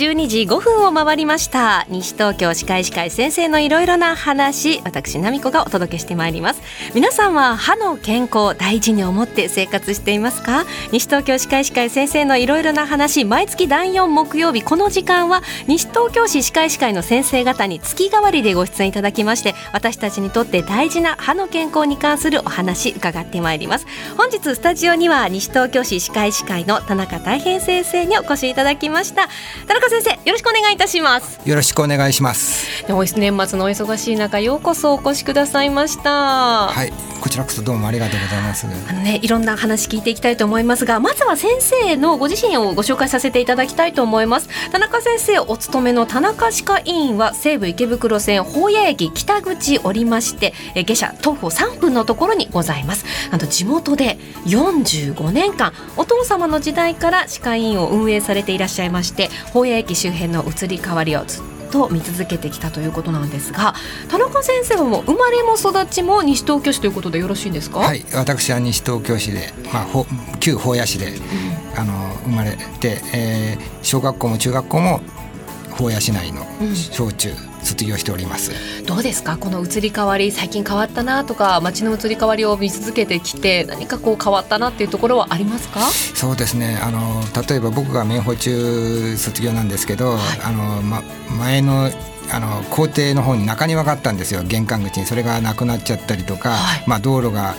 12時5分を回りました。西東京歯科医師会先生のいろいろな話私奈美子がお届けしてまいります。皆さんは歯の健康大事に思って生活していますか？西東京歯科医師会先生のいろいろな話毎月第4木曜日この時間は西東京市歯科医師会の先生方に月替わりでご出演いただきまして私たちにとって大事な歯の健康に関するお話伺ってまいります。本日スタジオには西東京市歯科医師会の田中大平先生にお越しいただきました。田中先生よろしくお願いいたします。よろしくお願いします。で年末のお忙しい中ようこそお越しくださいました。はいこちらこそどうもありがとうございます。あのねいろんな話聞いていきたいと思いますがまずは先生のご自身をご紹介させていただきたいと思います。田中先生お勤めの田中歯科医院は西武池袋線保谷駅北口降りましてえ下車徒歩3分のところにございます。あと地元で45年間お父様の時代から歯科医院を運営されていらっしゃいまして保谷駅周辺の移り変わりをずっと見続けてきたということなんですが田中先生はもう生まれも育ちも西東京市ということでよろしいんですか？はい私は西東京市で、まあ、ほ旧保谷市で、うん、あの生まれて、えー、小学校も中学校も保谷市内の小中、うん卒業しております。どうですか？この移り変わり最近変わったなとか街の移り変わりを見続けてきて何かこう変わったなっていうところはありますか？そうですね。あの例えば僕が明宝中卒業なんですけど、はい、あの、ま、前のあの校庭の方に中庭があったんですよ。玄関口に。それがなくなっちゃったりとか、はい、まあ、道路が、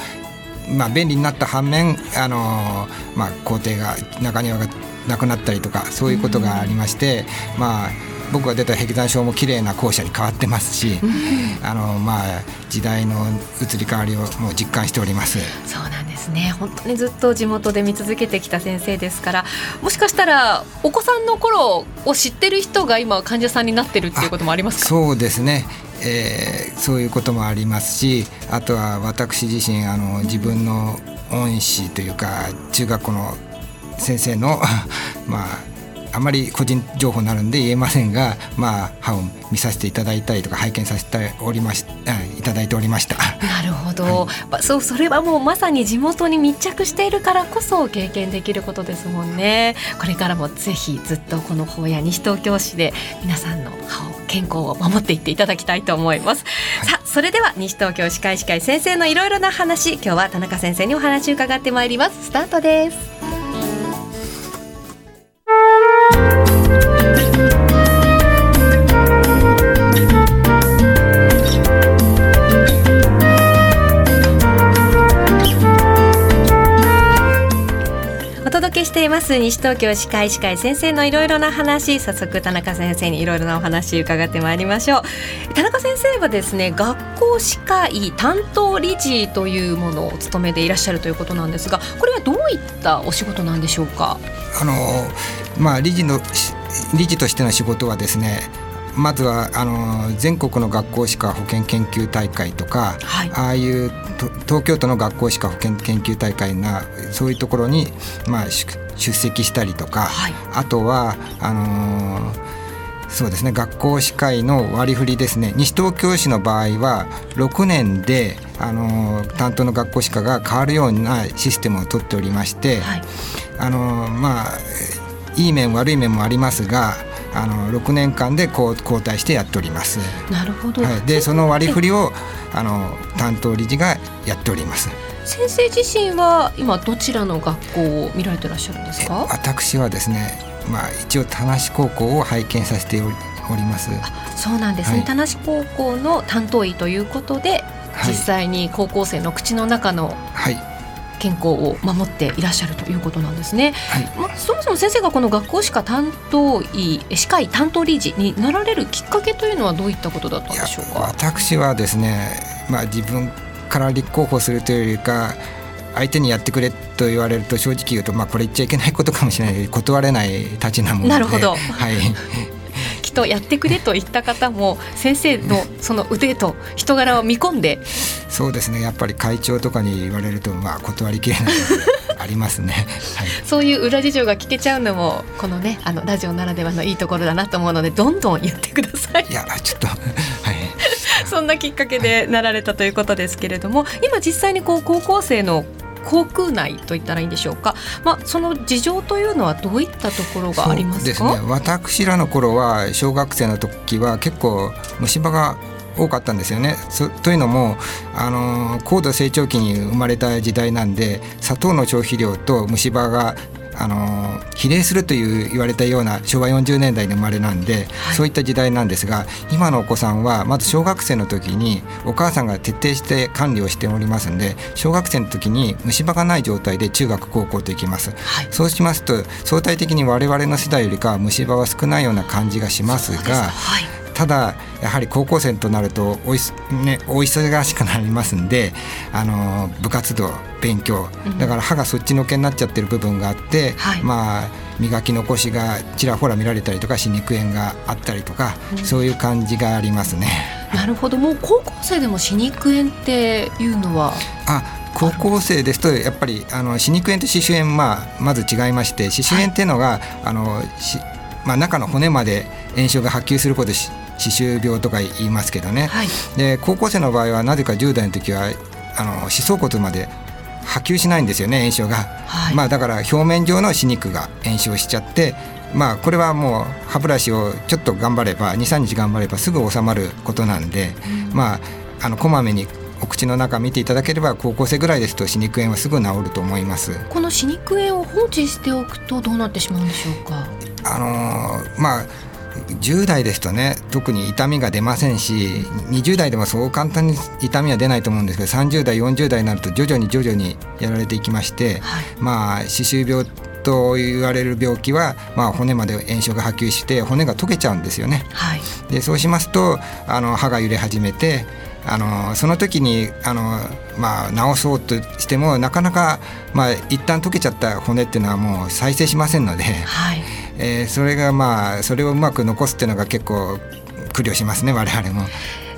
まあ、便利になった反面あの、まあ、校庭が中庭がなくなったりとかそういうことがありまして、まあ僕が出た壁山症も綺麗な校舎に変わってますし、あのまあ時代の移り変わりをもう実感しております。そうなんですね。本当にずっと地元で見続けてきた先生ですからもしかしたらお子さんの頃を知ってる人が今患者さんになってるっていうこともありますか？そうですね。えー、そういうこともありますしあとは私自身あの自分の恩師というか中学校の先生の まああまり個人情報になるんで言えませんが、まあ、歯を見させていただいたりとか拝見させておりましいただいておりました。なるほど、はい、そうそれはもうまさに地元に密着しているからこそ経験できることですもんね。これからもぜひずっとこの法や西東京市で皆さんの歯を健康を守っていっていただきたいと思います。はい、さあそれでは西東京歯科医師会先生のいろいろな話今日は田中先生にお話を伺ってまいります。スタートです。けしています西東京歯科医師会先生のいろいろな話。早速田中先生にいろいろなお話伺ってまいりましょう。田中先生はですね学校歯科医担当理事というものを務めていらっしゃるということなんですがこれはどういったお仕事なんでしょうか？あのまあ理事の理事としての仕事はですねまずはあの全国の学校歯科保健研究大会とか、はい、ああいう東京都の学校歯科保健研究大会なそういうところに、まあ、出席したりとか、はい、あとはあのーそうですね学校歯科医の割り振りですね。西東京市の場合は6年であの担当の学校歯科が変わるようなシステムを取っておりまして、はい、あのまあいい面悪い面もありますがあの6年間で交代してやっております。なるほど、はい、でその割り振りをあの担当理事がやっております。先生自身は今どちらの学校を見られてらっしゃるんですか？私はですね、まあ、一応田無高校を拝見させております。そうなんですね、はい、田無高校の担当医ということで、実際に高校生の口の中の、はい健康を守っていらっしゃるということなんですね。はい、まあ、そもそも先生がこの学校歯科担当医歯科医担当理事になられるきっかけというのはどういったことだったんでしょうか？私はですね、まあ自分から立候補するというよりか。相手にやってくれと言われると正直言うとまあこれ言っちゃいけないことかもしれない断れないたちなものでなるほど、はいきっとやってくれと言った方も先生のその腕と人柄を見込んで。そうですね。やっぱり会長とかに言われるとまあ断りきれないありますね、はい、そういう裏事情が聞けちゃうのもこのねあのラジオならではのいいところだなと思うのでどんどん言ってください。いやちょっと はい。そんなきっかけでなられたということですけれども今実際にこう高校生の航空内といったらいいんでしょうか、まあ、その事情というのはどういったところがありますか？ですね私らの頃は小学生の時は結構虫歯が多かったんですよね。というのもあの高度成長期に生まれた時代なんで砂糖の消費量と虫歯があの比例するという言われたような昭和40年代の生まれなんで、はい、そういった時代なんですが今のお子さんはまず小学生の時にお母さんが徹底して管理をしておりますんで小学生の時に虫歯がない状態で中学高校と行きます、はい、そうしますと相対的に我々の世代よりか虫歯は少ないような感じがしますが。ただやはり高校生となるとおい,、ね、お忙しくなりますんであの部活動勉強。だから歯がそっちのけになっちゃってる部分があって、はい、まあ磨き残しがちらほら見られたりとか歯肉炎があったりとか、うん、そういう感じがありますね。なるほど。もう高校生でも歯肉炎っていうのは？あ高校生ですとやっぱりあの歯肉炎と歯周炎、まあ、まず違いまして歯周炎っていうのが、はい、あのまあ、中の骨まで炎症が波及することで歯周病とか言いますけどね、はい、で高校生の場合はなぜか10代の時はあの歯槽骨まで波及しないんですよね炎症が、はい、まあだから表面上の歯肉が炎症しちゃってまあこれはもう歯ブラシをちょっと頑張れば23日頑張ればすぐ収まることなんで、うん、まああのこまめにお口の中見ていただければ高校生ぐらいですと歯肉炎はすぐ治ると思います。この歯肉炎を放置しておくとどうなってしまうんでしょうか？あのー、まあ10代ですとね特に痛みが出ませんし20代でもそう簡単に痛みは出ないと思うんですけど30代40代になると徐々に徐々にやられていきまして、はい、まあ歯周病と言われる病気は、まあ、骨まで炎症が波及して骨が溶けちゃうんですよね。はい、でそうしますとあの歯が揺れ始めてあのその時にあの、まあ、治そうとしてもなかなか、まあ、一旦溶けちゃった骨っていうのはもう再生しませんので。はいえー、それがまあそれをうまく残すっていうのが結構苦慮しますね我々も。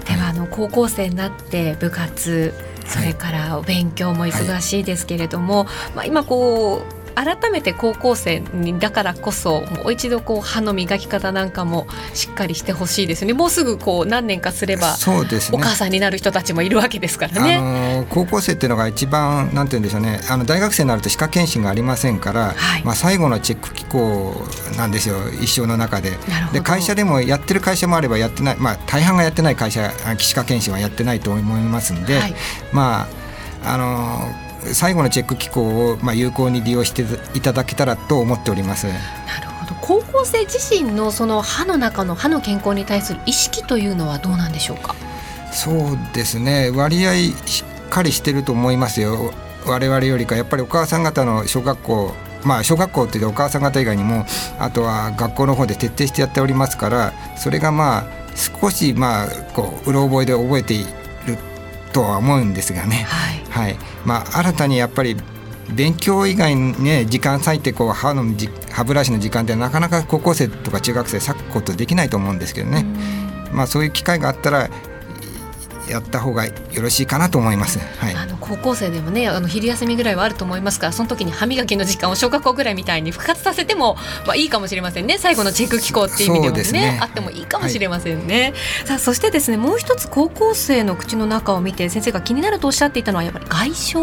ではあの高校生になって部活それからお勉強も忙しいですけれども、はい、まあ、今こう改めて高校生にだからこそもう一度こう歯の磨き方なんかもしっかりしてほしいですね。もうすぐこう何年かすればそうです、ね、お母さんになる人たちもいるわけですからね。あの高校生っていうのが一番なんて言うんでしょうね。あの大学生になると歯科検診がありませんから、はい、まあ、最後のチェック機構なんですよ。一生の中で。で会社でもやってる会社もあればやってない、まあ、大半がやってない会社歯科検診はやってないと思いますんで、はい、まああの最後のチェック機構をまあ有効に利用していただけたらと思っております。なるほど。高校生自身のその歯の中の歯の健康に対する意識というのはどうなんでしょうか？そうですね。割合しっかりしてると思いますよ。我々よりか。やっぱりお母さん方の小学校まあ小学校っていうお母さん方以外にもあとは学校の方で徹底してやっておりますからそれがまあ少しまあこううろ覚えで覚えてとは思うんですがね、はい、はい、まあ、新たにやっぱり勉強以外にね時間割いてこう歯の歯ブラシの時間ってなかなか高校生とか中学生割くことできないと思うんですけどね、まあ、そういう機会があったらやった方がよろしいかなと思います。はい、あの高校生でもねあの昼休みぐらいはあると思いますからその時に歯磨きの時間を小学校ぐらいみたいに復活させても、まあ、いいかもしれませんね。最後のチェック機構っていう意味でもね、ね、あってもいいかもしれませんね。はい、さあそしてですねもう一つ高校生の口の中を見て先生が気になるとおっしゃっていたのはやっぱり外傷。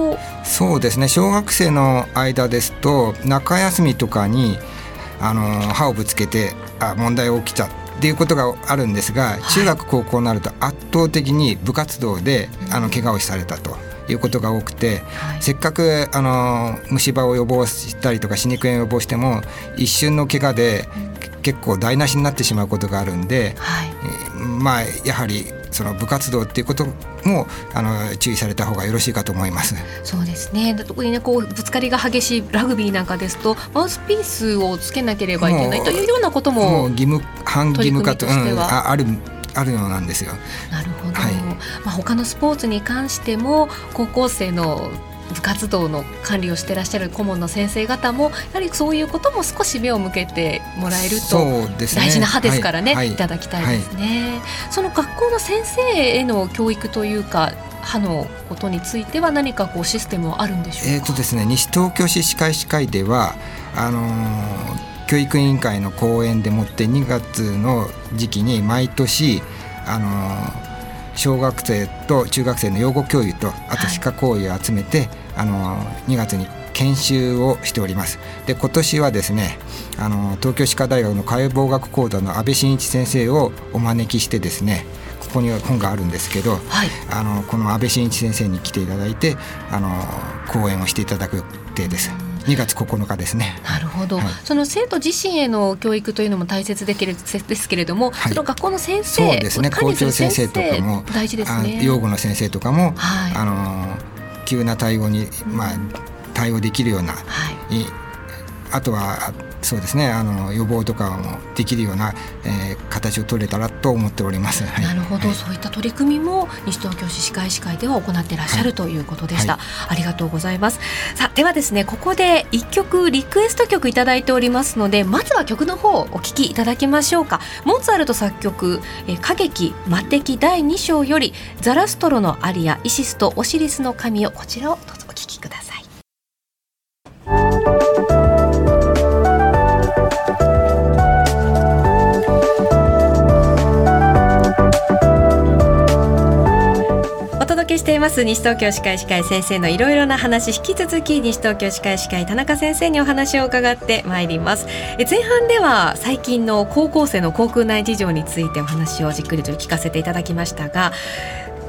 そうですね。小学生の間ですと中休みとかにあの歯をぶつけてあ問題起きちゃっていうことがあるんですが中学高校になると圧倒的に部活動であの怪我をされたと。いうことが多くて、はい、せっかくあの虫歯を予防したりとか歯肉炎を予防しても一瞬の怪我で結構台無しになってしまうことがあるんで、はい、まあやはりその部活動っていうこともあの注意された方がよろしいかと思います。そうですね。特にねこうぶつかりが激しいラグビーなんかですとマウスピースをつけなければいけないというようなことも義務反義務化と、うん、ああるあるようなんですよ。なるほど。はい、まあ他のスポーツに関しても高校生の部活動の管理をしてらっしゃる顧問の先生方もやはりそういうことも少し目を向けてもらえると大事な歯ですからね、ねはい、いただきたいですね、はい、その学校の先生への教育というか歯のことについては何かこうシステムはあるんでしょうか？えっ、ー、とですね、西東京市歯科医師会ではあのー、教育委員会の講演でもって2月の時期に毎年あのー小学生と中学生の養護教諭とあと歯科行為を集めて、はい、あの2月に研修をしております。で今年はですねあの東京歯科大学の解剖学講座の安倍真一先生をお招きしてですねここには本があるんですけど、はい、あのこの安倍真一先生に来ていただいてあの講演をしていただく予定です。2月9日ですね。なるほど、はい、その生徒自身への教育というのも大切できるですけれども、はい、その学校の先生、そうですね、校長先生とかも大事ですね。養護の先生とかも、はい、あの急な対応にまあ対応できるような、はい、あとはそうですねあの予防とかもできるような、えー、形を取れたらと思っております、はい、なるほど、はい、そういった取り組みも西東京市歯科医師会では行っていらっしゃる、ということでした、ありがとうございます。さあではですねここで一曲リクエスト曲いただいておりますのでまずは曲の方お聴きいただきましょうか。モーツァルト作曲「え歌劇魔敵第2章」よりザラストロのアリアイシスとオシリスの神をこちらをどうぞお聴きくださいます。西東京歯科医師会先生のいろいろな話引き続き西東京歯科医師会田中先生にお話を伺ってまいります。え前半では最近の高校生の航空内事情についてお話をじっくりと聞かせていただきましたが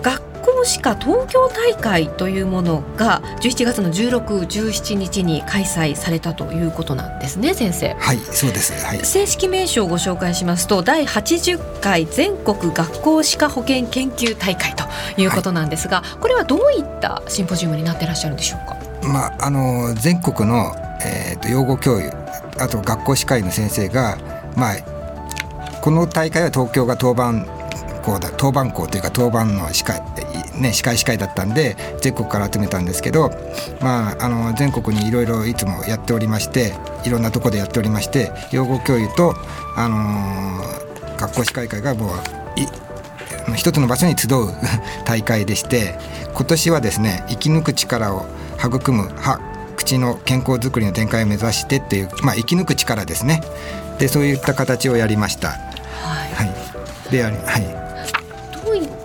学校歯科東京大会というものが11月の16、17日に開催されたということなんですね先生。はいそうです、はい、正式名称をご紹介しますと第80回全国学校歯科保健研究大会ということなんですが、はい、これはどういったシンポジウムになっていらっしゃるんでしょうか？まああの全国の、えーと、養護教諭あと学校歯科医の先生がまあこの大会は東京が当番校だ当番校というか当番の歯科ね、司会司会だったんで全国から集めたんですけど、まあ、あの全国にいろいろいつもやっておりましていろんなとこでやっておりまして養護教諭と、あのー、学校司会会がもう一つの場所に集う 大会でして今年はですね生き抜く力を育む歯口の健康づくりの展開を目指してっていう、まあ、生き抜く力ですね。でそういった形をやりました。はい、はい、ではい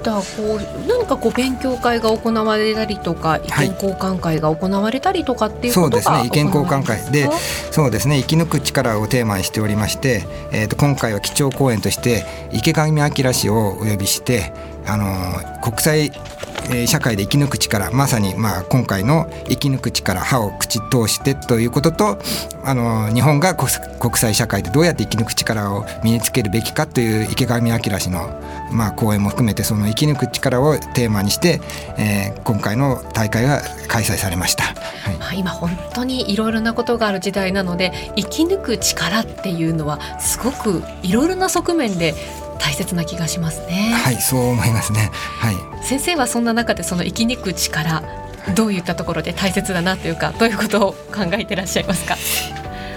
たこう何かこう勉強会が行われたりとか意見交換会が行われたりとかっていうことが、はい、そうですね意見交換会でそうですね生き抜く力をテーマにしておりまして、えー、と今回は基調講演として池上彰氏をお呼びしてあの国際え社会で生き抜く力まさにまあ今回の生き抜く力歯を口通してということとあの日本が国際社会でどうやって生き抜く力を身につけるべきかという池上彰氏のまあ講演も含めてその生き抜く力をテーマにして、えー、今回の大会が開催されました。はい、今本当にいろいろなことがある時代なので生き抜く力っていうのはすごくいろいろな側面で大切な気がしますね。はいそう思いますね。はい。先生はそんな中でその生き抜く力どういったところで大切だなというかどういうことを考えていらっしゃいますか？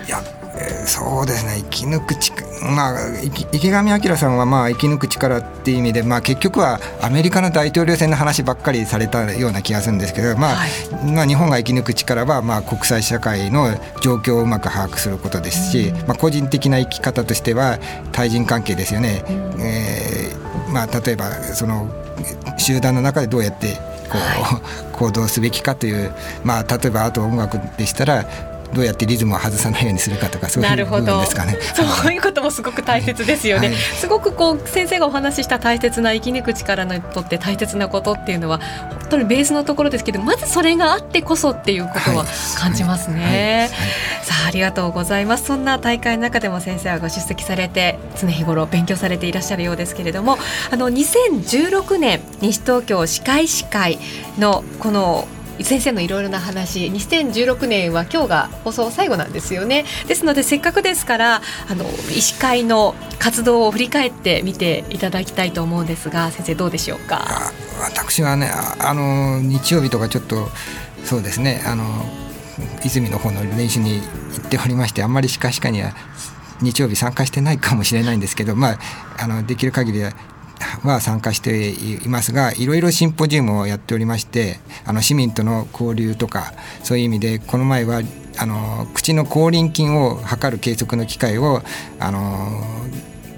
いや、えー、そうですね。生き抜く力まあ池上彰さんはまあ生き抜く力っていう意味でまあ結局はアメリカの大統領選の話ばっかりされたような気がするんですけどまあ、はい、まあ日本が生き抜く力はまあ国際社会の状況をうまく把握することですし、まあ個人的な生き方としては対人関係ですよね。えー、まあ例えばその集団の中でどうやってこう、はい、行動すべきかというまあ例えばあと音楽でしたらどうやってリズムを外さないようにするかとかそういう部分ですかね。そういうこともすごく大切ですよね。はい、すごくこう先生がお話しした大切な生き抜く力にとって大切なことっていうのは本当にベースのところですけどまずそれがあってこそっていうことは感じますね。さあありがとうございます。そんな大会の中でも先生はご出席されて常日頃勉強されていらっしゃるようですけれどもあの2016年西東京歯科医師会のこの先生のいろいろな話。2016年は今日が放送最後なんですよね。ですのでせっかくですからあの医師会の活動を振り返って見ていただきたいと思うんですが先生どうでしょうか？私はねあの日曜日とかちょっとそうですねあの泉の方の練習に行っておりましてあんまりしかしかには日曜日参加してないかもしれないんですけど、まあ、あのできる限りは参加していますがいろいろシンポジウムをやっておりましてあの市民との交流とかそういう意味でこの前はあの口の口輪筋を測る計測の機械をあの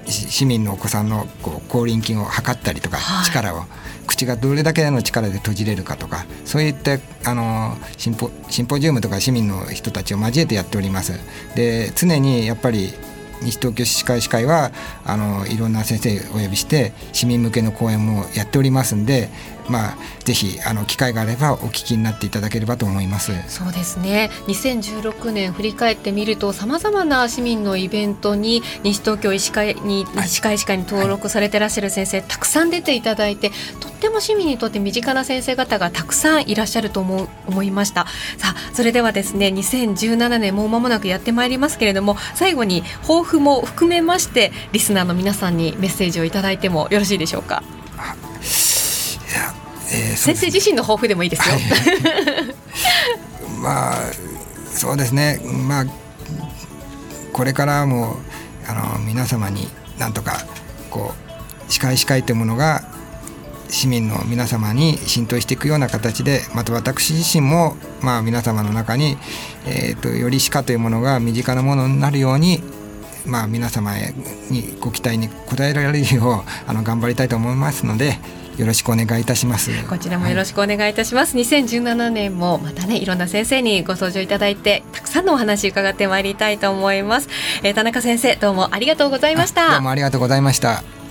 市民のお子さんのこう口輪筋を測ったりとか、はい、力を口口がどれだけの力で閉じれるかとかそういったあのシンポシンポジウムとか市民の人たちを交えてやっております。で常にやっぱり西東京歯科医師会はあのいろんな先生をお呼びして市民向けの講演もやっておりますんでまあ、ぜひあの機会があればお聞きになっていただければと思います。そうですね。2016年振り返ってみるとさまざまな市民のイベントに西東京医師会に西会医師会に登録されていらっしゃる先生、はい、たくさん出ていただいてとっても市民にとって身近な先生方がたくさんいらっしゃると思う思いました。さあそれではですね2017年もう間もなくやってまいりますけれども最後に抱負も含めましてリスナーの皆さんにメッセージをいただいてもよろしいでしょうか？えー、先生自身の抱負でもいいですよ。まあそうですね。まあこれからもあの皆様になんとかこう司会司会というものが市民の皆様に浸透していくような形でまた私自身も、まあ、皆様の中に、えーと、より歯科というものが身近なものになるように、まあ、皆様にご期待に応えられるようあの頑張りたいと思いますので。よろしくお願いいたします。こちらもよろしくお願いいたします、はい、2017年もまたねいろんな先生にご登場いただいてたくさんのお話伺ってまいりたいと思います、えー、田中先生どうもありがとうございました。どうもありがとうございました